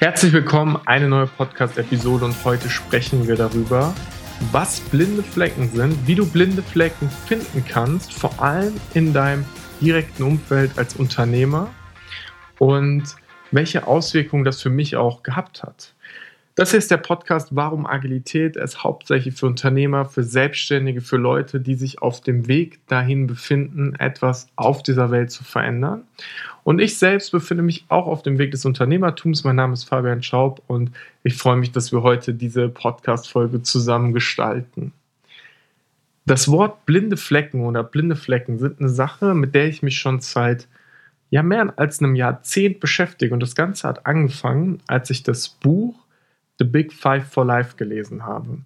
Herzlich willkommen, eine neue Podcast-Episode und heute sprechen wir darüber, was blinde Flecken sind, wie du blinde Flecken finden kannst, vor allem in deinem direkten Umfeld als Unternehmer und welche Auswirkungen das für mich auch gehabt hat. Das ist der Podcast Warum Agilität. Er ist hauptsächlich für Unternehmer, für Selbstständige, für Leute, die sich auf dem Weg dahin befinden, etwas auf dieser Welt zu verändern. Und ich selbst befinde mich auch auf dem Weg des Unternehmertums. Mein Name ist Fabian Schaub und ich freue mich, dass wir heute diese Podcast-Folge zusammen gestalten. Das Wort blinde Flecken oder blinde Flecken sind eine Sache, mit der ich mich schon seit ja, mehr als einem Jahrzehnt beschäftige. Und das Ganze hat angefangen, als ich das Buch The Big Five for Life gelesen habe.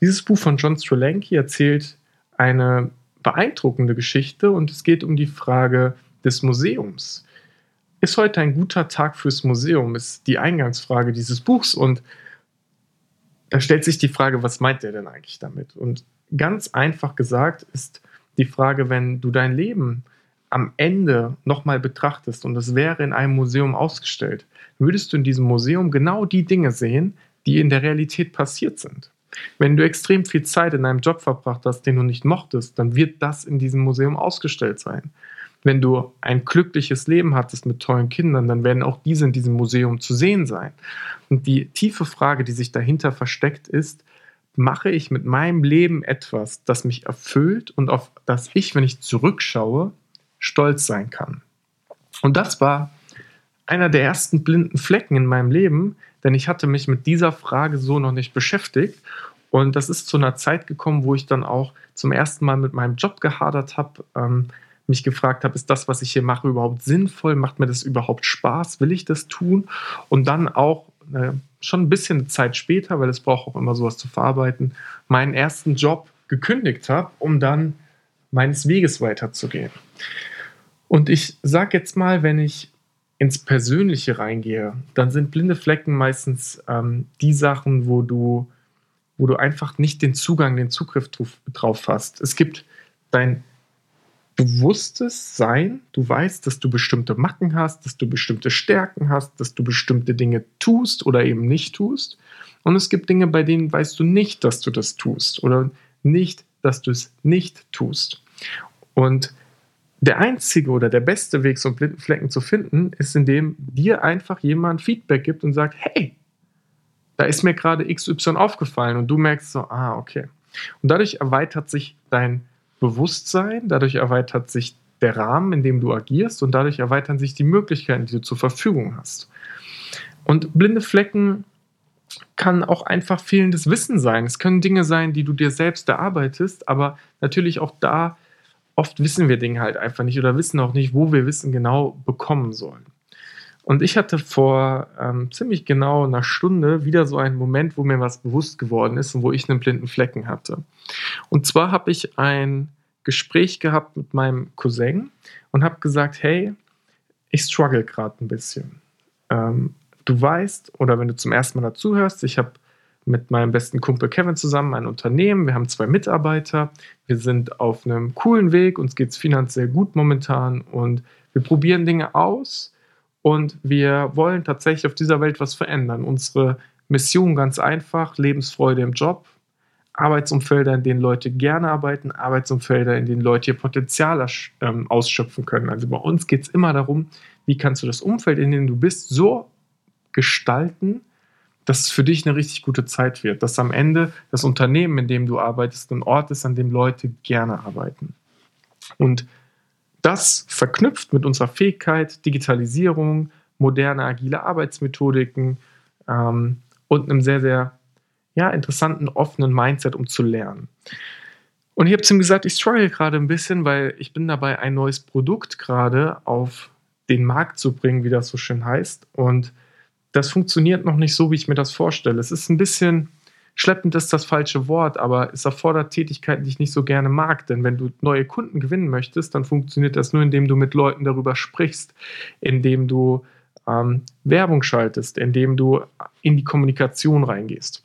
Dieses Buch von John Strzelanki erzählt eine beeindruckende Geschichte und es geht um die Frage des Museums. Ist heute ein guter Tag fürs Museum, ist die Eingangsfrage dieses Buchs und da stellt sich die Frage, was meint er denn eigentlich damit? Und ganz einfach gesagt ist die Frage, wenn du dein Leben am Ende nochmal betrachtest und es wäre in einem Museum ausgestellt, würdest du in diesem Museum genau die Dinge sehen, die in der Realität passiert sind. Wenn du extrem viel Zeit in einem Job verbracht hast, den du nicht mochtest, dann wird das in diesem Museum ausgestellt sein. Wenn du ein glückliches Leben hattest mit tollen Kindern, dann werden auch diese in diesem Museum zu sehen sein. Und die tiefe Frage, die sich dahinter versteckt, ist, mache ich mit meinem Leben etwas, das mich erfüllt und auf das ich, wenn ich zurückschaue, stolz sein kann? Und das war einer der ersten blinden Flecken in meinem Leben, denn ich hatte mich mit dieser Frage so noch nicht beschäftigt. Und das ist zu einer Zeit gekommen, wo ich dann auch zum ersten Mal mit meinem Job gehadert habe, ähm, mich gefragt habe, ist das, was ich hier mache, überhaupt sinnvoll? Macht mir das überhaupt Spaß? Will ich das tun? Und dann auch äh, schon ein bisschen Zeit später, weil es braucht auch immer sowas zu verarbeiten, meinen ersten Job gekündigt habe, um dann meines Weges weiterzugehen. Und ich sage jetzt mal, wenn ich ins Persönliche reingehe, dann sind blinde Flecken meistens ähm, die Sachen, wo du, wo du einfach nicht den Zugang, den Zugriff drauf, drauf hast. Es gibt dein bewusstes Sein, du weißt, dass du bestimmte Macken hast, dass du bestimmte Stärken hast, dass du bestimmte Dinge tust oder eben nicht tust. Und es gibt Dinge, bei denen weißt du nicht, dass du das tust oder nicht, dass du es nicht tust. Und der einzige oder der beste Weg, so einen Flecken zu finden, ist, indem dir einfach jemand Feedback gibt und sagt, hey, da ist mir gerade XY aufgefallen und du merkst so, ah, okay. Und dadurch erweitert sich dein Bewusstsein, dadurch erweitert sich der Rahmen, in dem du agierst und dadurch erweitern sich die Möglichkeiten, die du zur Verfügung hast. Und blinde Flecken kann auch einfach fehlendes Wissen sein. Es können Dinge sein, die du dir selbst erarbeitest, aber natürlich auch da oft wissen wir Dinge halt einfach nicht oder wissen auch nicht, wo wir Wissen genau bekommen sollen. Und ich hatte vor ähm, ziemlich genau einer Stunde wieder so einen Moment, wo mir was bewusst geworden ist und wo ich einen blinden Flecken hatte. Und zwar habe ich ein Gespräch gehabt mit meinem Cousin und habe gesagt, hey, ich struggle gerade ein bisschen. Ähm, du weißt, oder wenn du zum ersten Mal dazuhörst, ich habe mit meinem besten Kumpel Kevin zusammen ein Unternehmen. Wir haben zwei Mitarbeiter. Wir sind auf einem coolen Weg. Uns geht es finanziell gut momentan und wir probieren Dinge aus und wir wollen tatsächlich auf dieser Welt was verändern. Unsere Mission ganz einfach: Lebensfreude im Job, Arbeitsumfelder, in denen Leute gerne arbeiten, Arbeitsumfelder, in denen Leute ihr Potenzial ähm, ausschöpfen können. Also bei uns geht es immer darum, wie kannst du das Umfeld, in dem du bist, so gestalten, dass es für dich eine richtig gute Zeit wird, dass am Ende das Unternehmen, in dem du arbeitest, ein Ort ist, an dem Leute gerne arbeiten. Und das verknüpft mit unserer Fähigkeit, Digitalisierung, moderne, agile Arbeitsmethodiken ähm, und einem sehr, sehr ja, interessanten, offenen Mindset, um zu lernen. Und ich habe zu ihm gesagt, ich struggle gerade ein bisschen, weil ich bin dabei, ein neues Produkt gerade auf den Markt zu bringen, wie das so schön heißt. Und das funktioniert noch nicht so, wie ich mir das vorstelle. Es ist ein bisschen schleppend ist das falsche Wort, aber es erfordert Tätigkeiten, die ich nicht so gerne mag. Denn wenn du neue Kunden gewinnen möchtest, dann funktioniert das nur, indem du mit Leuten darüber sprichst, indem du ähm, Werbung schaltest, indem du in die Kommunikation reingehst.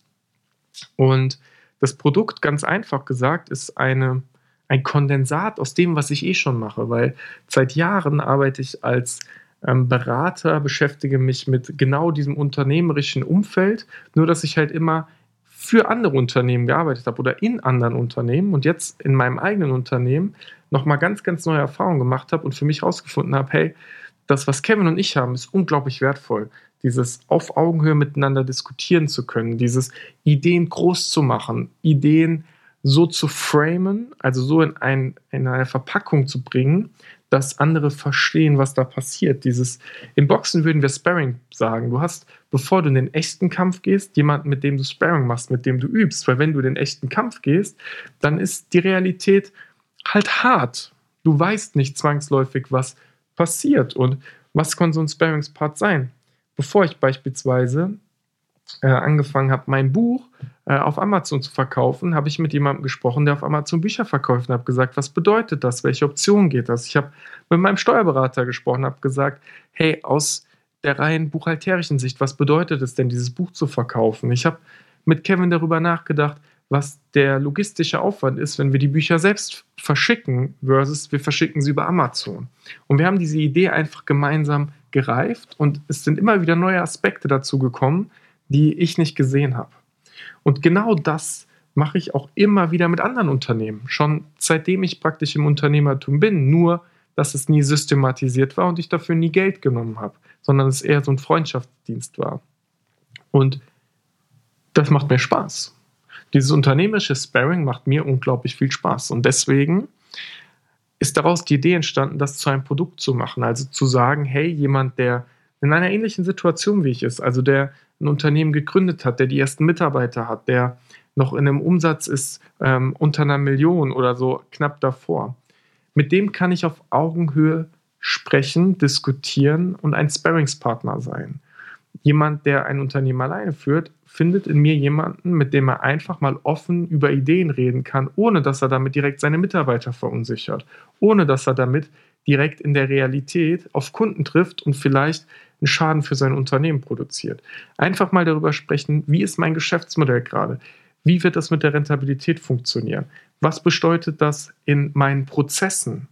Und das Produkt, ganz einfach gesagt, ist eine, ein Kondensat aus dem, was ich eh schon mache, weil seit Jahren arbeite ich als ähm, Berater, beschäftige mich mit genau diesem unternehmerischen Umfeld, nur dass ich halt immer für andere Unternehmen gearbeitet habe oder in anderen Unternehmen und jetzt in meinem eigenen Unternehmen nochmal ganz, ganz neue Erfahrungen gemacht habe und für mich herausgefunden habe, hey, das, was Kevin und ich haben, ist unglaublich wertvoll. Dieses auf Augenhöhe miteinander diskutieren zu können, dieses Ideen groß zu machen, Ideen so zu framen, also so in, ein, in eine Verpackung zu bringen, dass andere verstehen, was da passiert. Dieses, im Boxen würden wir Sparring sagen. Du hast, bevor du in den echten Kampf gehst, jemanden, mit dem du Sparring machst, mit dem du übst. Weil wenn du in den echten Kampf gehst, dann ist die Realität halt hart. Du weißt nicht zwangsläufig, was passiert und was kann so ein Sparringspart sein. Bevor ich beispielsweise äh, angefangen habe, mein Buch auf Amazon zu verkaufen, habe ich mit jemandem gesprochen, der auf Amazon Bücher verkauft und habe gesagt, was bedeutet das? Welche Option geht das? Ich habe mit meinem Steuerberater gesprochen, habe gesagt, hey, aus der rein buchhalterischen Sicht, was bedeutet es denn, dieses Buch zu verkaufen? Ich habe mit Kevin darüber nachgedacht, was der logistische Aufwand ist, wenn wir die Bücher selbst verschicken versus wir verschicken sie über Amazon. Und wir haben diese Idee einfach gemeinsam gereift und es sind immer wieder neue Aspekte dazu gekommen, die ich nicht gesehen habe. Und genau das mache ich auch immer wieder mit anderen Unternehmen. Schon seitdem ich praktisch im Unternehmertum bin, nur dass es nie systematisiert war und ich dafür nie Geld genommen habe, sondern es eher so ein Freundschaftsdienst war. Und das macht mir Spaß. Dieses unternehmerische Sparring macht mir unglaublich viel Spaß. Und deswegen ist daraus die Idee entstanden, das zu einem Produkt zu machen. Also zu sagen, hey, jemand, der in einer ähnlichen Situation wie ich ist, also der ein Unternehmen gegründet hat, der die ersten Mitarbeiter hat, der noch in einem Umsatz ist ähm, unter einer Million oder so knapp davor. Mit dem kann ich auf Augenhöhe sprechen, diskutieren und ein Sparringspartner sein. Jemand, der ein Unternehmen alleine führt, findet in mir jemanden, mit dem er einfach mal offen über Ideen reden kann, ohne dass er damit direkt seine Mitarbeiter verunsichert, ohne dass er damit direkt in der Realität auf Kunden trifft und vielleicht einen Schaden für sein Unternehmen produziert. Einfach mal darüber sprechen, wie ist mein Geschäftsmodell gerade? Wie wird das mit der Rentabilität funktionieren? Was bedeutet das in meinen Prozessen?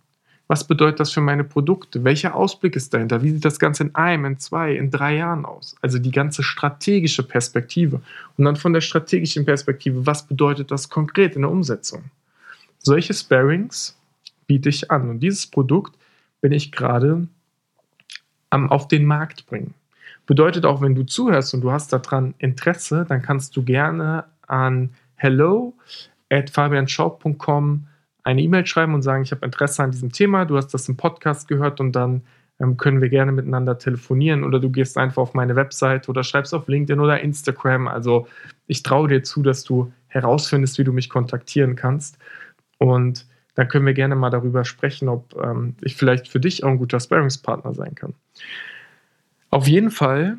Was bedeutet das für meine Produkte? Welcher Ausblick ist dahinter? Wie sieht das Ganze in einem, in zwei, in drei Jahren aus? Also die ganze strategische Perspektive. Und dann von der strategischen Perspektive, was bedeutet das konkret in der Umsetzung? Solche Sparings biete ich an. Und dieses Produkt bin ich gerade am, auf den Markt bringen. Bedeutet auch, wenn du zuhörst und du hast daran Interesse, dann kannst du gerne an hello at fabianschaub.com eine E-Mail schreiben und sagen, ich habe Interesse an diesem Thema, du hast das im Podcast gehört und dann ähm, können wir gerne miteinander telefonieren oder du gehst einfach auf meine Website oder schreibst auf LinkedIn oder Instagram. Also ich traue dir zu, dass du herausfindest, wie du mich kontaktieren kannst. Und dann können wir gerne mal darüber sprechen, ob ähm, ich vielleicht für dich auch ein guter Sparringspartner sein kann. Auf jeden Fall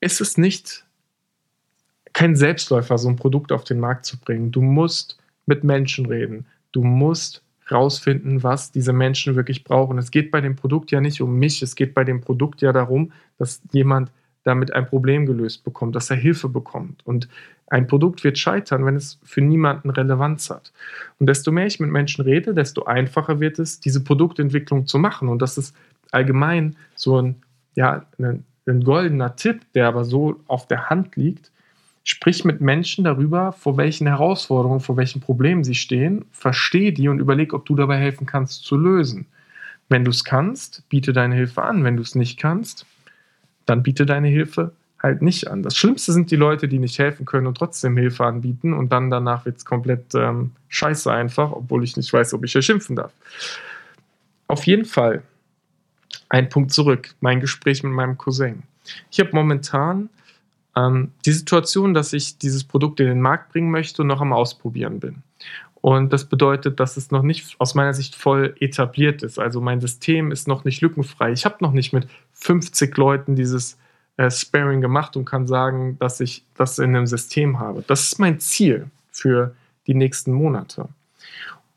ist es nicht kein Selbstläufer, so ein Produkt auf den Markt zu bringen. Du musst mit Menschen reden. Du musst rausfinden, was diese Menschen wirklich brauchen. Es geht bei dem Produkt ja nicht um mich, es geht bei dem Produkt ja darum, dass jemand damit ein Problem gelöst bekommt, dass er Hilfe bekommt. Und ein Produkt wird scheitern, wenn es für niemanden Relevanz hat. Und desto mehr ich mit Menschen rede, desto einfacher wird es, diese Produktentwicklung zu machen. Und das ist allgemein so ein, ja, ein, ein goldener Tipp, der aber so auf der Hand liegt. Sprich mit Menschen darüber, vor welchen Herausforderungen, vor welchen Problemen sie stehen, verstehe die und überleg, ob du dabei helfen kannst zu lösen. Wenn du es kannst, biete deine Hilfe an. Wenn du es nicht kannst, dann biete deine Hilfe halt nicht an. Das Schlimmste sind die Leute, die nicht helfen können und trotzdem Hilfe anbieten und dann danach wird es komplett ähm, scheiße einfach, obwohl ich nicht weiß, ob ich hier schimpfen darf. Auf jeden Fall ein Punkt zurück, mein Gespräch mit meinem Cousin. Ich habe momentan ähm, die Situation, dass ich dieses Produkt in den Markt bringen möchte und noch am Ausprobieren bin. Und das bedeutet, dass es noch nicht aus meiner Sicht voll etabliert ist. Also mein System ist noch nicht lückenfrei. Ich habe noch nicht mit 50 Leuten dieses äh, Sparing gemacht und kann sagen, dass ich das in einem System habe. Das ist mein Ziel für die nächsten Monate.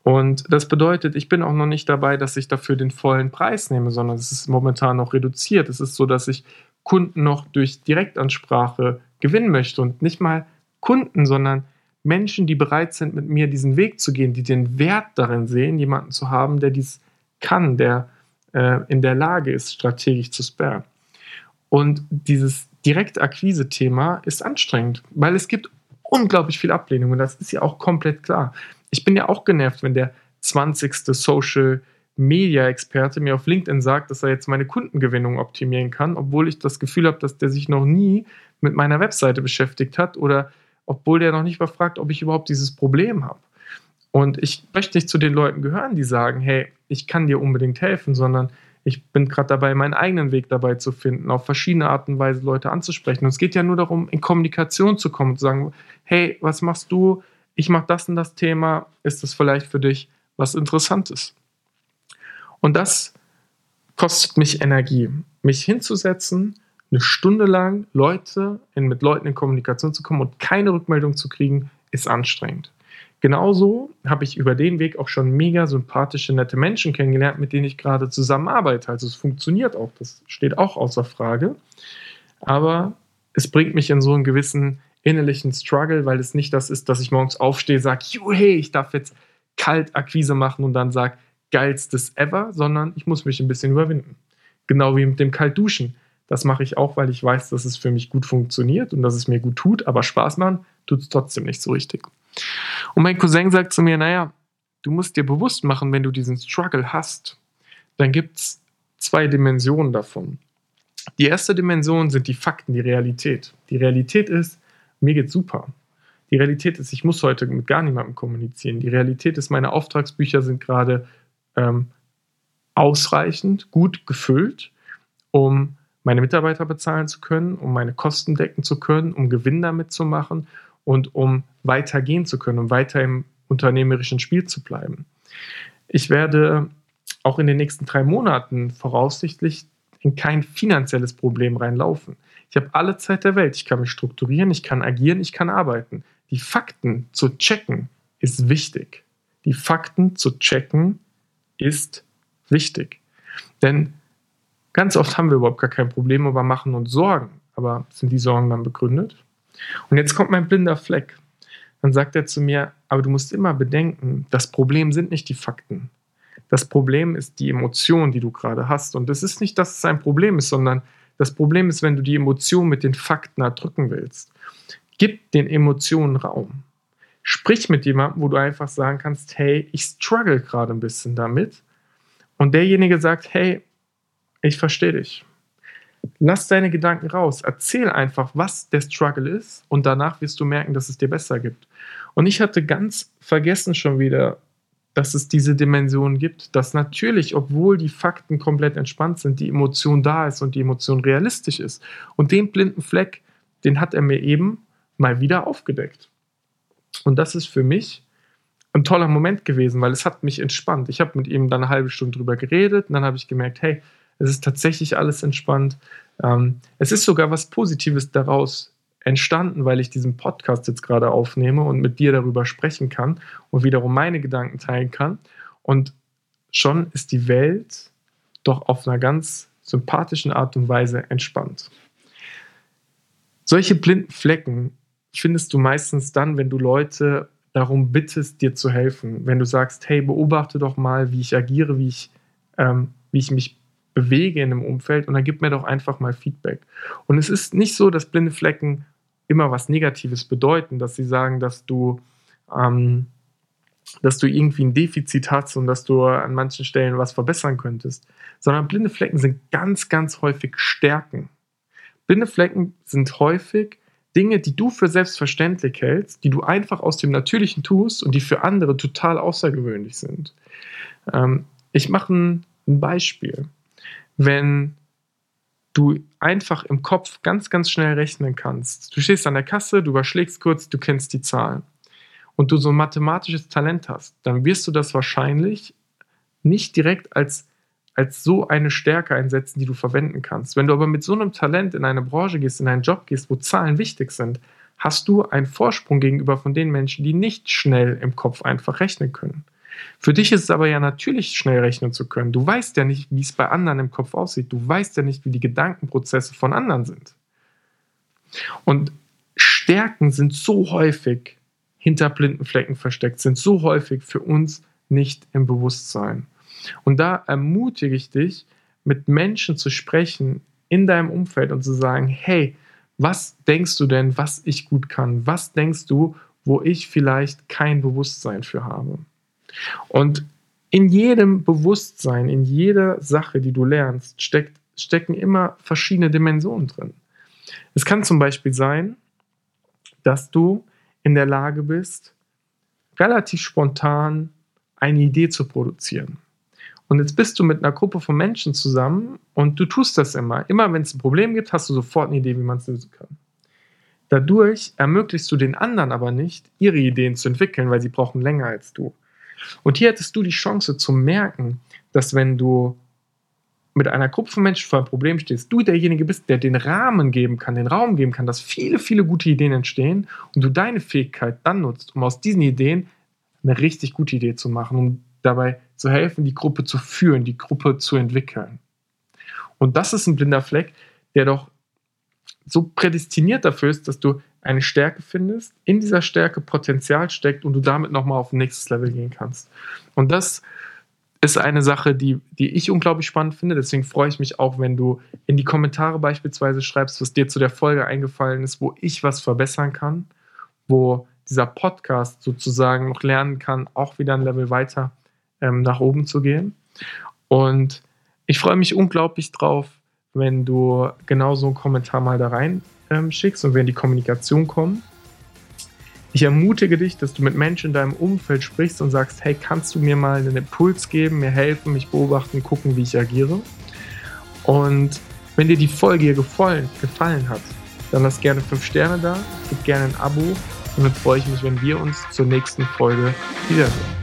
Und das bedeutet, ich bin auch noch nicht dabei, dass ich dafür den vollen Preis nehme, sondern es ist momentan noch reduziert. Es ist so, dass ich Kunden noch durch Direktansprache gewinnen möchte und nicht mal Kunden, sondern Menschen, die bereit sind, mit mir diesen Weg zu gehen, die den Wert darin sehen, jemanden zu haben, der dies kann, der äh, in der Lage ist, strategisch zu spammen. Und dieses Direktakquise-Thema ist anstrengend, weil es gibt unglaublich viel Ablehnung und das ist ja auch komplett klar. Ich bin ja auch genervt, wenn der 20. Social Media-Experte mir auf LinkedIn sagt, dass er jetzt meine Kundengewinnung optimieren kann, obwohl ich das Gefühl habe, dass der sich noch nie mit meiner Webseite beschäftigt hat oder obwohl der noch nicht mal fragt, ob ich überhaupt dieses Problem habe. Und ich möchte nicht zu den Leuten gehören, die sagen, hey, ich kann dir unbedingt helfen, sondern ich bin gerade dabei, meinen eigenen Weg dabei zu finden, auf verschiedene Arten und Weise Leute anzusprechen. Und es geht ja nur darum, in Kommunikation zu kommen und zu sagen, hey, was machst du? Ich mache das und das Thema. Ist das vielleicht für dich was Interessantes? Und das kostet mich Energie, mich hinzusetzen, eine Stunde lang Leute in, mit Leuten in Kommunikation zu kommen und keine Rückmeldung zu kriegen, ist anstrengend. Genauso habe ich über den Weg auch schon mega sympathische, nette Menschen kennengelernt, mit denen ich gerade zusammenarbeite. Also es funktioniert auch, das steht auch außer Frage. Aber es bringt mich in so einen gewissen innerlichen Struggle, weil es nicht das ist, dass ich morgens aufstehe, sage, hey, ich darf jetzt Kaltakquise machen und dann sage, geilstes ever, sondern ich muss mich ein bisschen überwinden. Genau wie mit dem Kaltduschen. Das mache ich auch, weil ich weiß, dass es für mich gut funktioniert und dass es mir gut tut, aber Spaß machen tut es trotzdem nicht so richtig. Und mein Cousin sagt zu mir, naja, du musst dir bewusst machen, wenn du diesen Struggle hast, dann gibt es zwei Dimensionen davon. Die erste Dimension sind die Fakten, die Realität. Die Realität ist, mir geht's super. Die Realität ist, ich muss heute mit gar niemandem kommunizieren. Die Realität ist, meine Auftragsbücher sind gerade ähm, ausreichend gut gefüllt, um meine Mitarbeiter bezahlen zu können, um meine Kosten decken zu können, um Gewinn damit zu machen und um weitergehen zu können, um weiter im unternehmerischen Spiel zu bleiben. Ich werde auch in den nächsten drei Monaten voraussichtlich in kein finanzielles Problem reinlaufen. Ich habe alle Zeit der Welt. Ich kann mich strukturieren, ich kann agieren, ich kann arbeiten. Die Fakten zu checken ist wichtig. Die Fakten zu checken ist wichtig. Denn ganz oft haben wir überhaupt gar kein Problem, aber machen uns Sorgen. Aber sind die Sorgen dann begründet? Und jetzt kommt mein blinder Fleck. Dann sagt er zu mir, aber du musst immer bedenken, das Problem sind nicht die Fakten. Das Problem ist die Emotion, die du gerade hast. Und es ist nicht, dass es ein Problem ist, sondern das Problem ist, wenn du die Emotion mit den Fakten erdrücken willst. Gib den Emotionen Raum. Sprich mit jemandem, wo du einfach sagen kannst, hey, ich struggle gerade ein bisschen damit. Und derjenige sagt, hey, ich verstehe dich. Lass deine Gedanken raus. Erzähl einfach, was der Struggle ist und danach wirst du merken, dass es dir besser gibt. Und ich hatte ganz vergessen schon wieder, dass es diese Dimension gibt, dass natürlich, obwohl die Fakten komplett entspannt sind, die Emotion da ist und die Emotion realistisch ist. Und den blinden Fleck, den hat er mir eben mal wieder aufgedeckt. Und das ist für mich ein toller Moment gewesen, weil es hat mich entspannt. Ich habe mit ihm dann eine halbe Stunde drüber geredet und dann habe ich gemerkt, hey, es ist tatsächlich alles entspannt. Ähm, es ist sogar was Positives daraus entstanden, weil ich diesen Podcast jetzt gerade aufnehme und mit dir darüber sprechen kann und wiederum meine Gedanken teilen kann. Und schon ist die Welt doch auf einer ganz sympathischen Art und Weise entspannt. Solche blinden Flecken findest du meistens dann, wenn du Leute darum bittest, dir zu helfen. Wenn du sagst, hey, beobachte doch mal, wie ich agiere, wie ich, ähm, wie ich mich bewege in einem Umfeld und dann gib mir doch einfach mal Feedback. Und es ist nicht so, dass blinde Flecken immer was Negatives bedeuten, dass sie sagen, dass du, ähm, dass du irgendwie ein Defizit hast und dass du an manchen Stellen was verbessern könntest, sondern blinde Flecken sind ganz, ganz häufig Stärken. Blinde Flecken sind häufig Dinge, die du für selbstverständlich hältst, die du einfach aus dem Natürlichen tust und die für andere total außergewöhnlich sind. Ähm, ich mache ein, ein Beispiel. Wenn du einfach im Kopf ganz, ganz schnell rechnen kannst. Du stehst an der Kasse, du überschlägst kurz, du kennst die Zahlen und du so ein mathematisches Talent hast, dann wirst du das wahrscheinlich nicht direkt als als so eine Stärke einsetzen, die du verwenden kannst. Wenn du aber mit so einem Talent in eine Branche gehst, in einen Job gehst, wo Zahlen wichtig sind, hast du einen Vorsprung gegenüber von den Menschen, die nicht schnell im Kopf einfach rechnen können. Für dich ist es aber ja natürlich, schnell rechnen zu können. Du weißt ja nicht, wie es bei anderen im Kopf aussieht. Du weißt ja nicht, wie die Gedankenprozesse von anderen sind. Und Stärken sind so häufig hinter blinden Flecken versteckt, sind so häufig für uns nicht im Bewusstsein. Und da ermutige ich dich, mit Menschen zu sprechen in deinem Umfeld und zu sagen, hey, was denkst du denn, was ich gut kann? Was denkst du, wo ich vielleicht kein Bewusstsein für habe? Und in jedem Bewusstsein, in jeder Sache, die du lernst, steckt, stecken immer verschiedene Dimensionen drin. Es kann zum Beispiel sein, dass du in der Lage bist, relativ spontan eine Idee zu produzieren. Und jetzt bist du mit einer Gruppe von Menschen zusammen und du tust das immer. Immer wenn es ein Problem gibt, hast du sofort eine Idee, wie man es lösen kann. Dadurch ermöglichst du den anderen aber nicht, ihre Ideen zu entwickeln, weil sie brauchen länger als du. Und hier hättest du die Chance zu merken, dass wenn du mit einer Gruppe von Menschen vor einem Problem stehst, du derjenige bist, der den Rahmen geben kann, den Raum geben kann, dass viele, viele gute Ideen entstehen und du deine Fähigkeit dann nutzt, um aus diesen Ideen eine richtig gute Idee zu machen, um dabei zu helfen, die Gruppe zu führen, die Gruppe zu entwickeln. Und das ist ein blinder Fleck, der doch so prädestiniert dafür ist, dass du eine Stärke findest, in dieser Stärke Potenzial steckt und du damit nochmal auf ein nächstes Level gehen kannst. Und das ist eine Sache, die, die ich unglaublich spannend finde. Deswegen freue ich mich auch, wenn du in die Kommentare beispielsweise schreibst, was dir zu der Folge eingefallen ist, wo ich was verbessern kann, wo dieser Podcast sozusagen noch lernen kann, auch wieder ein Level weiter ähm, nach oben zu gehen. Und ich freue mich unglaublich drauf, wenn du genau so einen Kommentar mal da rein ähm, schickst und wir in die Kommunikation kommen. Ich ermutige dich, dass du mit Menschen in deinem Umfeld sprichst und sagst, hey, kannst du mir mal einen Impuls geben, mir helfen, mich beobachten, gucken, wie ich agiere. Und wenn dir die Folge hier gefallen, gefallen hat, dann lass gerne 5 Sterne da, gib gerne ein Abo und dann freue ich mich, wenn wir uns zur nächsten Folge wiedersehen.